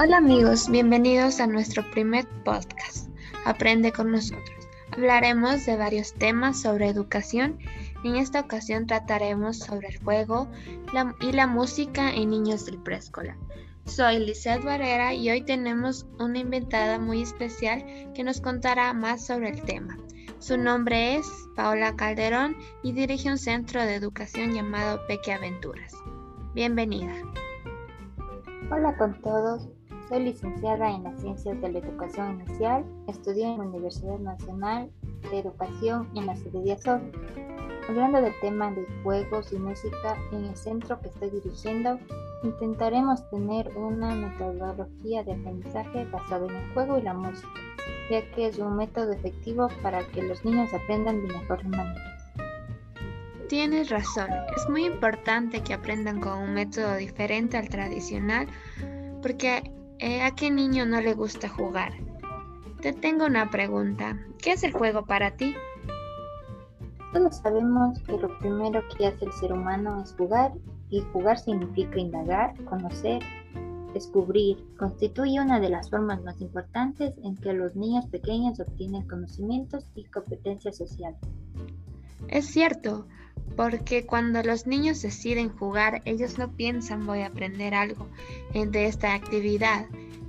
Hola amigos, bienvenidos a nuestro primer podcast, Aprende con nosotros. Hablaremos de varios temas sobre educación. En esta ocasión trataremos sobre el juego y la música en niños del preescolar. Soy Lizeth Barrera y hoy tenemos una invitada muy especial que nos contará más sobre el tema. Su nombre es Paola Calderón y dirige un centro de educación llamado Peque Aventuras. Bienvenida. Hola con todos, soy licenciada en las Ciencias de la Educación Inicial, estudié en la Universidad Nacional de Educación en la sede de Hablando del tema de juegos y música en el centro que estoy dirigiendo, intentaremos tener una metodología de aprendizaje basada en el juego y la música, ya que es un método efectivo para que los niños aprendan de mejor manera. Tienes razón, es muy importante que aprendan con un método diferente al tradicional, porque eh, ¿A qué niño no le gusta jugar? Te tengo una pregunta. ¿Qué es el juego para ti? Todos sabemos que lo primero que hace el ser humano es jugar y jugar significa indagar, conocer, descubrir. Constituye una de las formas más importantes en que los niños pequeños obtienen conocimientos y competencias sociales. Es cierto, porque cuando los niños deciden jugar, ellos no piensan voy a aprender algo de esta actividad.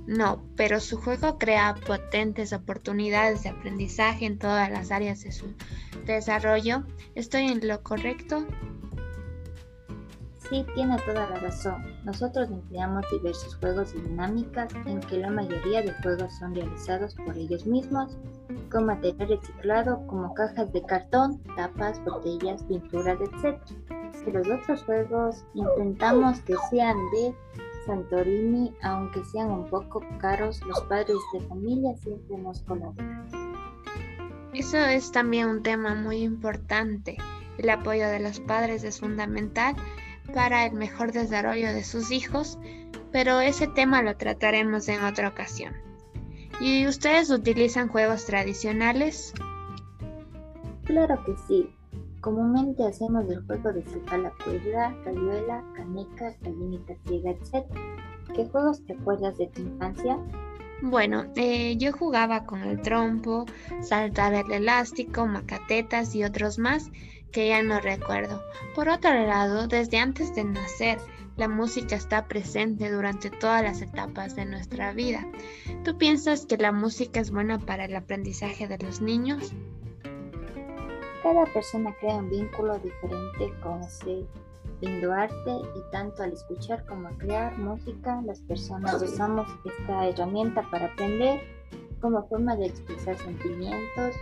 No, pero su juego crea potentes oportunidades de aprendizaje en todas las áreas de su desarrollo. ¿Estoy en lo correcto? Sí, tiene toda la razón. Nosotros empleamos diversos juegos y dinámicas en que la mayoría de juegos son realizados por ellos mismos con material reciclado como cajas de cartón, tapas, botellas, pinturas, etc. Y los otros juegos intentamos que sean de Santorini, aunque sean un poco caros, los padres de familia siempre nos colaboran. Eso es también un tema muy importante. El apoyo de los padres es fundamental para el mejor desarrollo de sus hijos, pero ese tema lo trataremos en otra ocasión. ¿Y ustedes utilizan juegos tradicionales? Claro que sí. Comúnmente hacemos el juego de saltar la cuerda, rayuela, canica, gallinita ciega, etc. ¿Qué juegos te acuerdas de tu infancia? Bueno, eh, yo jugaba con el trompo, saltar el elástico, macatetas y otros más que ya no recuerdo. Por otro lado, desde antes de nacer, la música está presente durante todas las etapas de nuestra vida. ¿Tú piensas que la música es buena para el aprendizaje de los niños? Cada persona crea un vínculo diferente con ese arte y tanto al escuchar como al crear música, las personas usamos esta herramienta para aprender como forma de expresar sentimientos,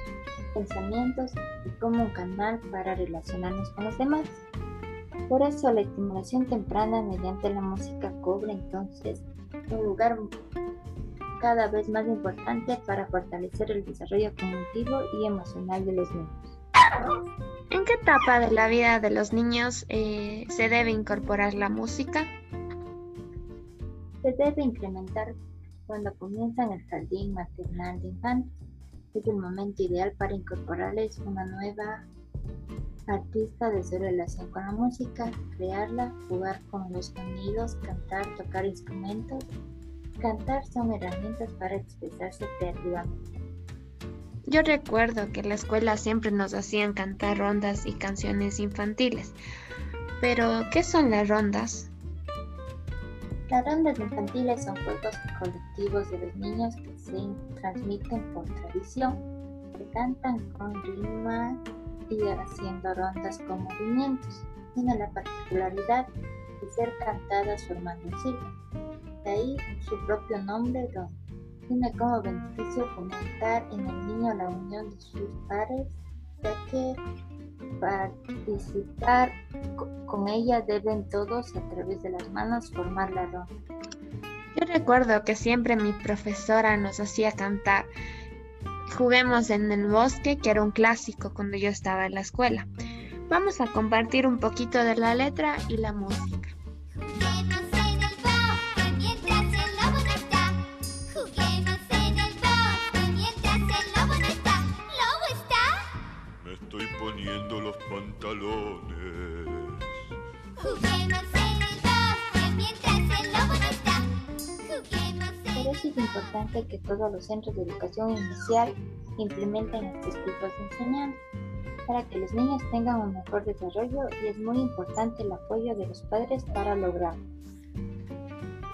pensamientos y como un canal para relacionarnos con los demás. Por eso la estimulación temprana mediante la música cobra entonces un lugar cada vez más importante para fortalecer el desarrollo cognitivo y emocional de los niños. ¿En qué etapa de la vida de los niños eh, se debe incorporar la música? Se debe incrementar cuando comienzan el jardín maternal de infantes. Es el momento ideal para incorporarles una nueva artista de su relación con la música, crearla, jugar con los sonidos, cantar, tocar instrumentos. Cantar son herramientas para expresarse creativamente. Yo recuerdo que en la escuela siempre nos hacían cantar rondas y canciones infantiles. Pero, ¿qué son las rondas? Las rondas infantiles son juegos colectivos de los niños que se transmiten por tradición, que cantan con rima y haciendo rondas con movimientos. Tiene la particularidad de ser cantadas formando un círculo. De ahí su propio nombre, ronda. Tiene como beneficio fomentar en el niño la unión de sus pares, ya que participar con ella deben todos a través de las manos formar la ronda. Yo recuerdo que siempre mi profesora nos hacía cantar Juguemos en el bosque, que era un clásico cuando yo estaba en la escuela. Vamos a compartir un poquito de la letra y la música. Juguemos en el bosque mientras el lobo no está. Juguemos en el bosque mientras el lobo no está. ¿Lobo está? Me estoy poniendo los pantalones. Juguemos en eso es importante que todos los centros de educación inicial implementen estos tipos de enseñanza para que los niños tengan un mejor desarrollo y es muy importante el apoyo de los padres para lograrlo.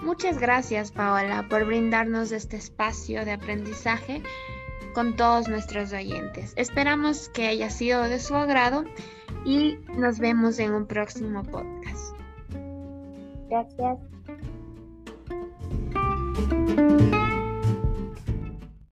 Muchas gracias Paola por brindarnos este espacio de aprendizaje con todos nuestros oyentes. Esperamos que haya sido de su agrado y nos vemos en un próximo podcast. Gracias. thank you